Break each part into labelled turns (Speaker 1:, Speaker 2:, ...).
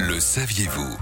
Speaker 1: Le saviez-vous?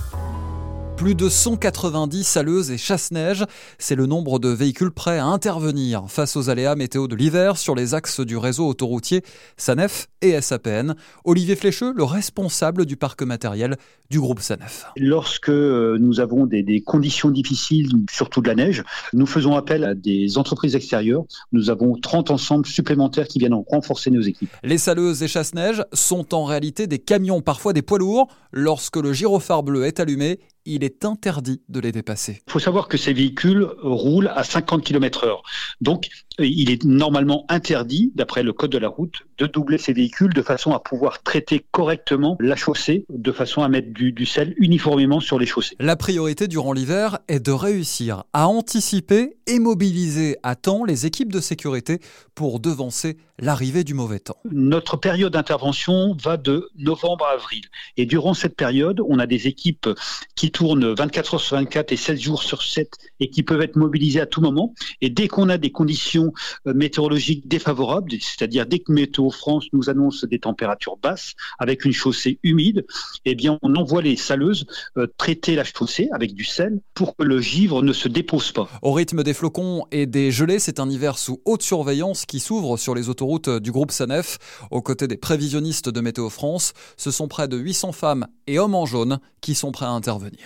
Speaker 2: Plus de 190 saleuses et chasse-neige, c'est le nombre de véhicules prêts à intervenir face aux aléas météo de l'hiver sur les axes du réseau autoroutier SANEF et SAPN. Olivier Flécheux, le responsable du parc matériel du groupe SANEF.
Speaker 3: Lorsque euh, nous avons des, des conditions difficiles, surtout de la neige, nous faisons appel à des entreprises extérieures. Nous avons 30 ensembles supplémentaires qui viennent renforcer nos équipes.
Speaker 2: Les saleuses et chasse-neige sont en réalité des camions, parfois des poids lourds. Lorsque le gyrophare bleu est allumé, il est interdit de les dépasser.
Speaker 3: Il faut savoir que ces véhicules roulent à 50 km heure. Donc, il est normalement interdit, d'après le code de la route, de doubler ces véhicules de façon à pouvoir traiter correctement la chaussée, de façon à mettre du, du sel uniformément sur les chaussées.
Speaker 2: La priorité durant l'hiver est de réussir à anticiper et mobiliser à temps les équipes de sécurité pour devancer l'arrivée du mauvais temps.
Speaker 3: Notre période d'intervention va de novembre à avril. Et durant cette période, on a des équipes qui tournent 24 heures sur 24 et 16 jours sur 7 et qui peuvent être mobilisées à tout moment. Et dès qu'on a des conditions euh, météorologiques défavorables, c'est-à-dire dès que Météo France nous annonce des températures basses avec une chaussée humide, eh bien on envoie les saleuses euh, traiter la chaussée avec du sel pour que le givre ne se dépose pas.
Speaker 2: Au rythme des flocons et des gelées, c'est un hiver sous haute surveillance qui s'ouvre sur les autoroutes du groupe Sanef. Aux côtés des prévisionnistes de Météo France, ce sont près de 800 femmes et hommes en jaune qui sont prêts à intervenir.